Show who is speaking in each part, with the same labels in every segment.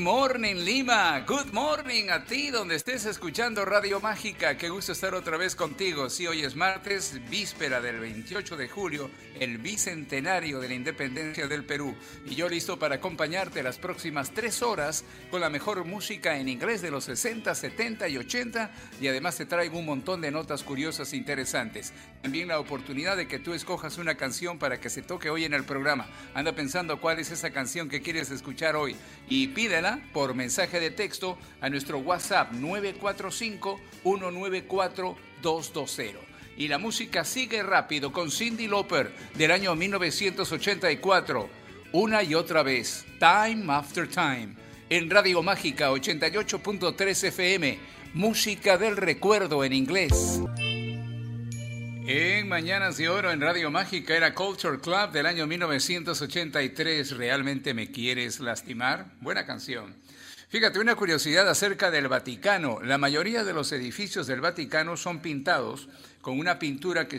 Speaker 1: Morning Lima, good morning a ti donde estés escuchando Radio Mágica, qué gusto estar otra vez contigo. Si hoy es martes, víspera del 28 de julio, el bicentenario de la independencia del Perú, y yo listo para acompañarte las próximas tres horas con la mejor música en inglés de los 60, 70 y 80, y además te traigo un montón de notas curiosas e interesantes. También la oportunidad de que tú escojas una canción para que se toque hoy en el programa. Anda pensando cuál es esa canción que quieres escuchar hoy y pídela por mensaje de texto a nuestro WhatsApp 945-194-220. Y la música sigue rápido con Cindy Lauper del año 1984. Una y otra vez, Time After Time, en Radio Mágica 88.3 FM, música del recuerdo en inglés. En Mañanas de Oro en Radio Mágica era Culture Club del año 1983. ¿Realmente me quieres lastimar? Buena canción. Fíjate, una curiosidad acerca del Vaticano. La mayoría de los edificios del Vaticano son pintados con una pintura que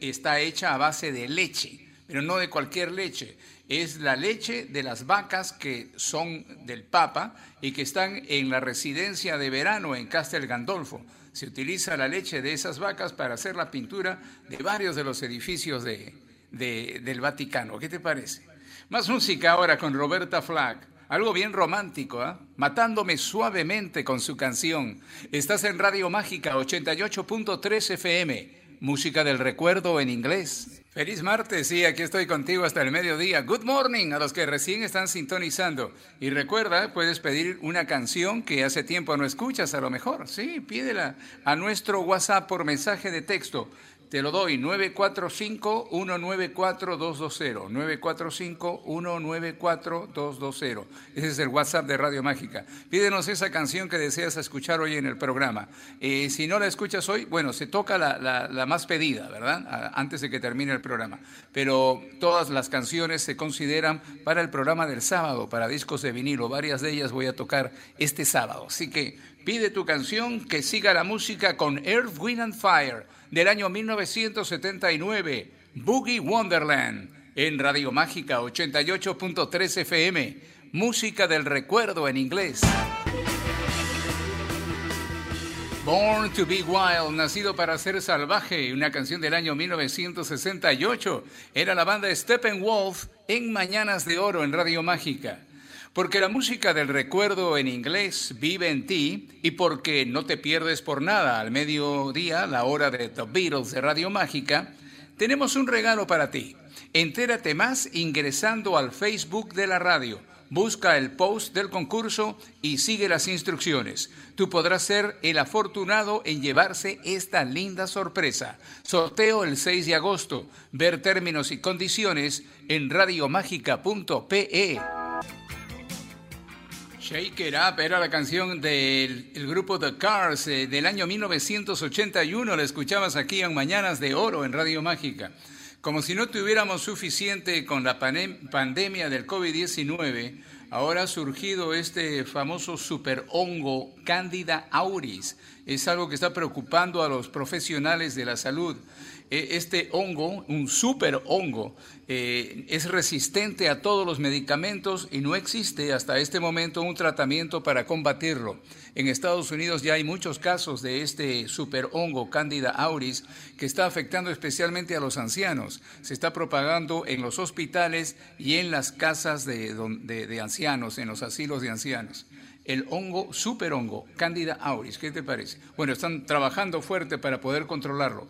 Speaker 1: está hecha a base de leche, pero no de cualquier leche. Es la leche de las vacas que son del Papa y que están en la residencia de verano en Castel Gandolfo se utiliza la leche de esas vacas para hacer la pintura de varios de los edificios de, del Vaticano. ¿Qué te parece? Más música ahora con Roberta Flack. Algo bien romántico, ¿ah? Matándome suavemente con su canción. Estás en Radio Mágica 88.3 FM. Música del recuerdo en inglés. Feliz martes, sí, aquí estoy contigo hasta el mediodía. Good morning a los que recién están sintonizando. Y recuerda, puedes pedir una canción que hace tiempo no escuchas, a lo mejor. Sí, pídela a nuestro WhatsApp por mensaje de texto te lo doy, 945-194-220. 945-194-220. Ese es el WhatsApp de Radio Mágica. Pídenos esa canción que deseas escuchar hoy en el programa. Eh, si no la escuchas hoy, bueno, se toca la, la, más pedida, ¿verdad? Antes de que termine el programa. Pero todas las canciones se consideran para el programa del sábado, para discos de vinilo. Varias de ellas voy a tocar este sábado. Así que pide tu canción, que siga la música con Earth, Wind and Fire del año 1979, Boogie Wonderland, en Radio Mágica 88.3 FM, música del recuerdo en inglés. Born to be Wild, nacido para ser salvaje, una canción del año 1968, era la banda Steppenwolf en Mañanas de Oro en Radio Mágica. Porque la música del recuerdo en inglés vive en ti y porque no te pierdes por nada al mediodía, la hora de The Beatles de Radio Mágica, tenemos un regalo para ti. Entérate más ingresando al Facebook de la radio. Busca el post del concurso y sigue las instrucciones. Tú podrás ser el afortunado en llevarse esta linda sorpresa. Sorteo el 6 de agosto. Ver términos y condiciones en radiomágica.pe. Shake It Up era la canción del grupo The Cars eh, del año 1981. La escuchabas aquí en Mañanas de Oro en Radio Mágica. Como si no tuviéramos suficiente con la pandemia del COVID-19, ahora ha surgido este famoso super hongo Candida auris. Es algo que está preocupando a los profesionales de la salud. E, este hongo, un super hongo, eh, es resistente a todos los medicamentos y no existe hasta este momento un tratamiento para combatirlo. En Estados Unidos ya hay muchos casos de este super hongo Candida auris que está afectando especialmente a los ancianos. Se está propagando en los hospitales y en las casas de, de ancianos, en los asilos de ancianos el hongo, super hongo, Candida auris. ¿Qué te parece? Bueno, están trabajando fuerte para poder controlarlo.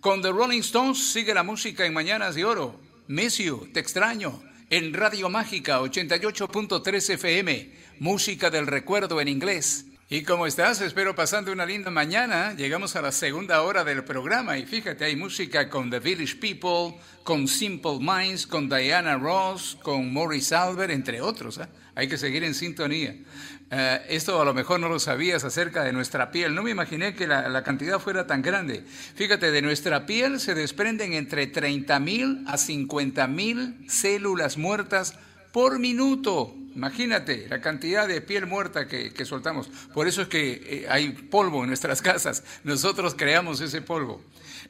Speaker 1: Con The Rolling Stones sigue la música en Mañanas de Oro. Miss You, Te extraño, en Radio Mágica 88.3 FM, música del recuerdo en inglés. ¿Y cómo estás? Espero pasando una linda mañana. Llegamos a la segunda hora del programa y fíjate, hay música con The Village People, con Simple Minds, con Diana Ross, con Maurice Albert, entre otros. ¿eh? Hay que seguir en sintonía. Eh, esto a lo mejor no lo sabías acerca de nuestra piel. No me imaginé que la, la cantidad fuera tan grande. Fíjate, de nuestra piel se desprenden entre 30.000 a 50.000 células muertas por minuto. Imagínate la cantidad de piel muerta que, soltamos. Por eso es que eh, hay polvo en nuestras casas. Nosotros creamos ese polvo.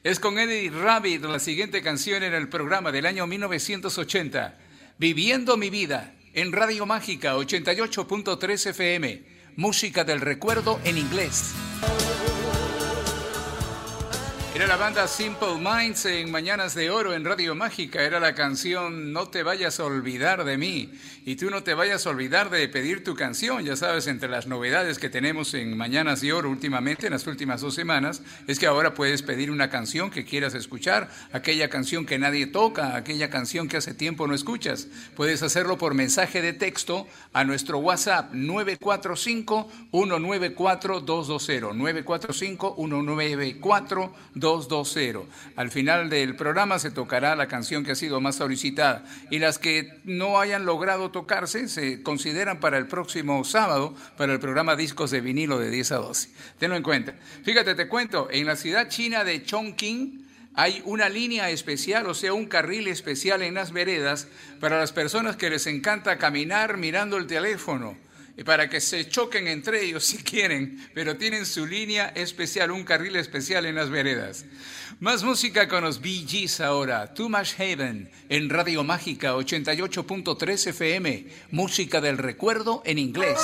Speaker 1: Es con Eddie Rabbit la siguiente canción en el programa del año 1980. Viviendo mi vida en Radio Mágica 88.3 FM. Música del recuerdo en inglés. Era la banda Simple Minds en Mañanas de Oro en Radio Mágica. Era la canción No te vayas a olvidar de mí. Y tú no te vayas a olvidar de pedir tu canción. Ya sabes, entre las novedades que tenemos en Mañanas de Oro últimamente, en las últimas dos semanas, es que ahora puedes pedir una canción que quieras escuchar, aquella canción que nadie toca, aquella canción que hace tiempo no escuchas. Puedes hacerlo por mensaje de texto a nuestro WhatsApp 945-194-220. 945-194-220. 220. Al final del programa se tocará la canción que ha sido más solicitada y las que no hayan logrado tocarse se consideran para el próximo sábado para el programa Discos de Vinilo de 10 a 12. Tenlo en cuenta. Fíjate, te cuento, en la ciudad china de Chongqing, hay una línea especial, o sea, un carril especial en las veredas para las personas que les encanta caminar mirando el teléfono para que se choquen entre ellos si quieren, pero tienen su línea especial, un carril especial en las veredas. Más música con los Bee ahora, Too Much Heaven en Radio Mágica 88.3 FM, música del recuerdo en inglés.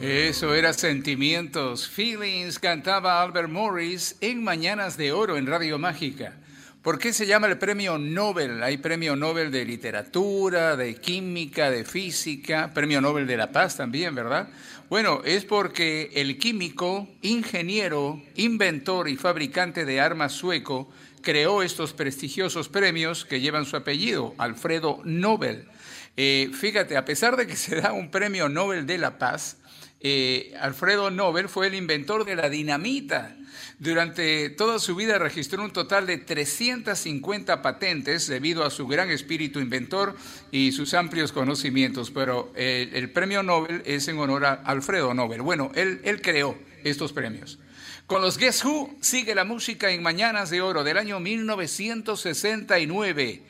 Speaker 1: Eso era Sentimientos, Feelings, cantaba Albert Morris en Mañanas de Oro en Radio Mágica. ¿Por qué se llama el premio Nobel? Hay premio Nobel de literatura, de química, de física, premio Nobel de la paz también, ¿verdad? Bueno, es porque el químico, ingeniero, inventor y fabricante de armas sueco creó estos prestigiosos premios que llevan su apellido, Alfredo Nobel. Eh, fíjate, a pesar de que se da un premio Nobel de la paz, eh, Alfredo Nobel fue el inventor de la dinamita. Durante toda su vida registró un total de 350 patentes debido a su gran espíritu inventor y sus amplios conocimientos, pero el, premio Nobel es en honor a Alfredo Nobel. Bueno, él, él creó estos premios. Con los Guess Who sigue la música en Mañanas de Oro del año 1969.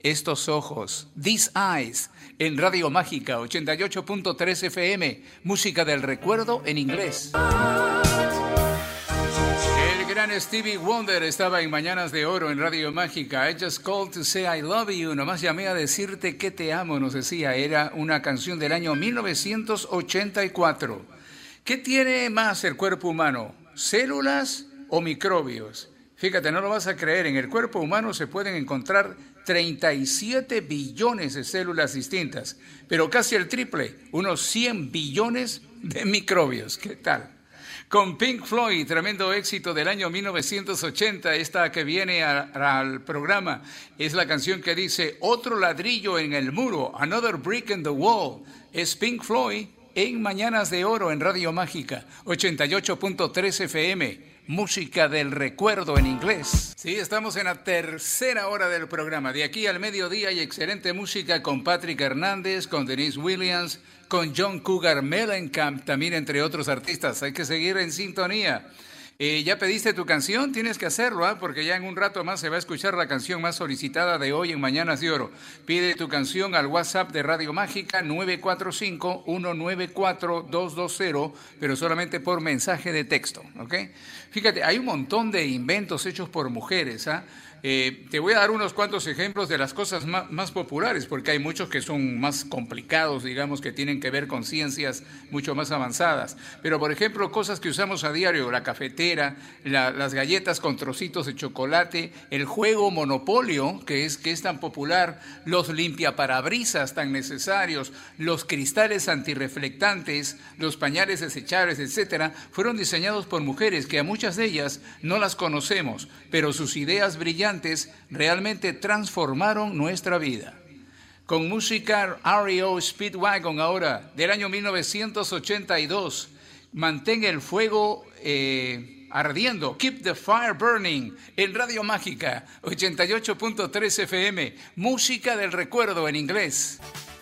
Speaker 1: Estos ojos, These Eyes, en Radio Mágica 88.3 FM, música del recuerdo en inglés. Stevie Wonder estaba en Mañanas de Oro en Radio Mágica. I just called to say I love you. Nomás llamé a decirte que te amo, nos decía. Era una canción del año 1984. ¿Qué tiene más el cuerpo humano? ¿Células o microbios? Fíjate, no lo vas a creer. En el cuerpo humano se pueden encontrar 37 billones de células distintas, pero casi el triple, unos 100 billones de microbios. ¿Qué tal? Con Pink Floyd, tremendo éxito del año 1980, esta que viene al programa, es la canción que dice Otro ladrillo en el muro, Another Brick in the Wall, es Pink Floyd en Mañanas de Oro en Radio Mágica, 88.3 FM música del recuerdo en inglés. Sí, estamos en la tercera hora del programa. De aquí al mediodía hay excelente música con Patrick Hernández, con Denise Williams, con John Cougar Mellencamp, también entre otros artistas. Hay que seguir en sintonía. Eh, ¿Ya pediste tu canción? Tienes que hacerlo, ¿ah? porque ya en un rato más se va a escuchar la canción más solicitada de hoy en Mañanas de Oro. Pide tu canción al WhatsApp de Radio Mágica 945-194-220, pero solamente por mensaje de texto, ¿ok? Fíjate, hay un montón de inventos hechos por mujeres, ¿ah? Eh, te voy a dar unos cuantos ejemplos de las cosas más, populares, porque hay muchos que son más complicados, digamos, que tienen que ver con ciencias mucho más avanzadas. Pero, por ejemplo, cosas que usamos a diario, la cafetera, las galletas con trocitos de chocolate, el juego Monopolio, que es, que es tan popular, los limpiaparabrisas tan necesarios, los cristales antirreflectantes, los pañales desechables, etcétera, fueron diseñados por mujeres que a muchas de ellas no las conocemos, pero sus ideas brillantes realmente transformaron nuestra vida. con música REO Speedwagon ahora, del año 1982. Mantén el fuego eh, ardiendo. Keep the fire burning. En Radio Mágica, 88.3 FM. Música del recuerdo en inglés.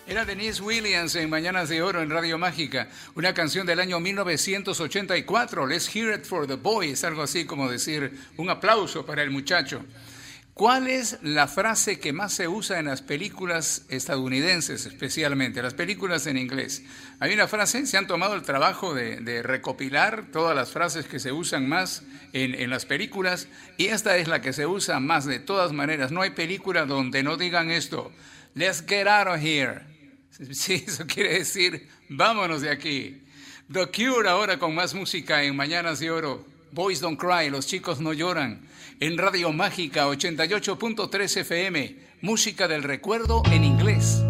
Speaker 1: Era Denise Williams en Mañanas de Oro en Radio Mágica, una canción del año 1984, Let's Hear It for the Boys, algo así como decir un aplauso para el muchacho. ¿Cuál es la frase que más se usa en las películas estadounidenses, especialmente, las películas en inglés? Hay una frase, se han tomado el trabajo de, recopilar todas las frases que se usan más en, en, las películas y esta es la que se usa más de todas maneras. No hay película donde no digan esto, let's get out of here. Sí, eso quiere decir, vámonos de aquí. The Cure ahora con más música en Mañanas de Oro. Boys Don't Cry, los chicos no lloran. En Radio Mágica 88.3 FM, música del recuerdo en inglés.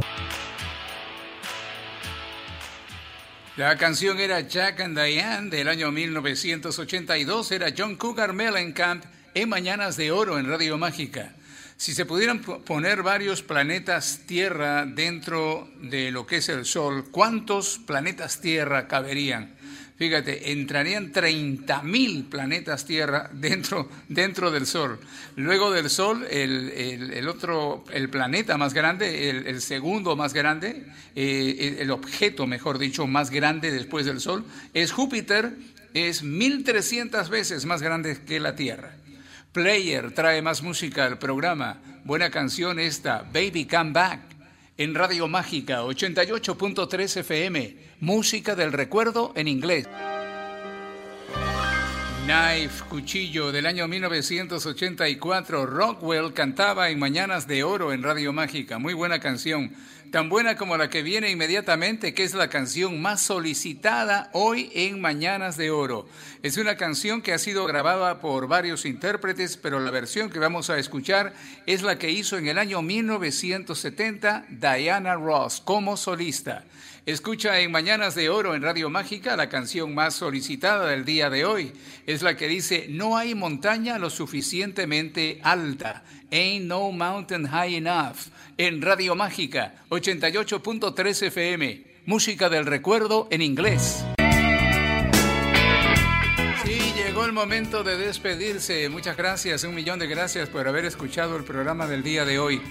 Speaker 1: La canción era Jack and Diane del año 1982, era John Cougar Mellencamp en Mañanas de Oro en Radio Mágica. Si se pudieran poner varios planetas Tierra dentro de lo que es el Sol, ¿cuántos planetas Tierra caberían? Fíjate, entrarían 30.000 planetas Tierra dentro, dentro del Sol. Luego del Sol, el, otro, el planeta más grande, el, segundo más grande, eh, el objeto, mejor dicho, más grande después del Sol, es Júpiter, es 1.300 veces más grande que la Tierra. Player trae más música al programa. Buena canción esta, Baby Come Back, en Radio Mágica 88.3 FM. Música del recuerdo en inglés. Knife, Cuchillo, del año 1984. Rockwell cantaba en Mañanas de Oro en Radio Mágica. Muy buena canción tan buena como la que viene inmediatamente, que es la canción más solicitada hoy en Mañanas de Oro. Es una canción que ha sido grabada por varios intérpretes, pero la versión que vamos a escuchar es la que hizo en el año 1970 Diana Ross como solista. Escucha en Mañanas de Oro en Radio Mágica la canción más solicitada del día de hoy. Es la que dice, no hay montaña lo suficientemente alta. Ain't no mountain high enough. En Radio Mágica 88.3 FM. Música del recuerdo en inglés. Sí, llegó el momento de despedirse. Muchas gracias, un millón de gracias por haber escuchado el programa del día de hoy.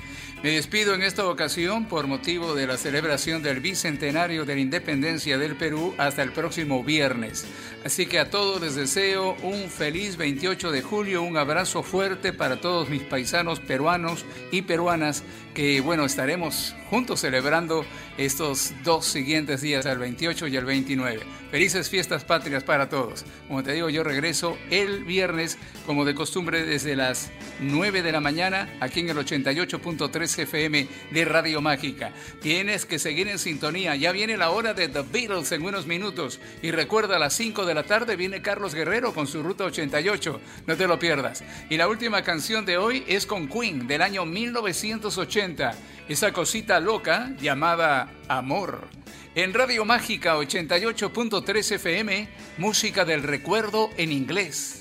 Speaker 1: Me despido en esta ocasión por motivo de la celebración del bicentenario de la independencia del Perú hasta el próximo viernes. Así que a todos les deseo un feliz 28 de julio, un abrazo fuerte para todos mis paisanos peruanos y peruanas que bueno, estaremos juntos celebrando estos dos siguientes días, el 28 y el 29. Felices fiestas patrias para todos. Como te digo, yo regreso el viernes, como de costumbre, desde las 9 de la mañana, aquí en el 88.3 FM de Radio Mágica. Tienes que seguir en sintonía. Ya viene la hora de The Beatles en unos minutos. Y recuerda, a las 5 de la tarde viene Carlos Guerrero con su Ruta 88. No te lo pierdas. Y la última canción de hoy es con Queen, del año 1980 esa cosita loca llamada amor. En Radio Mágica 88.3 FM, música del recuerdo en inglés.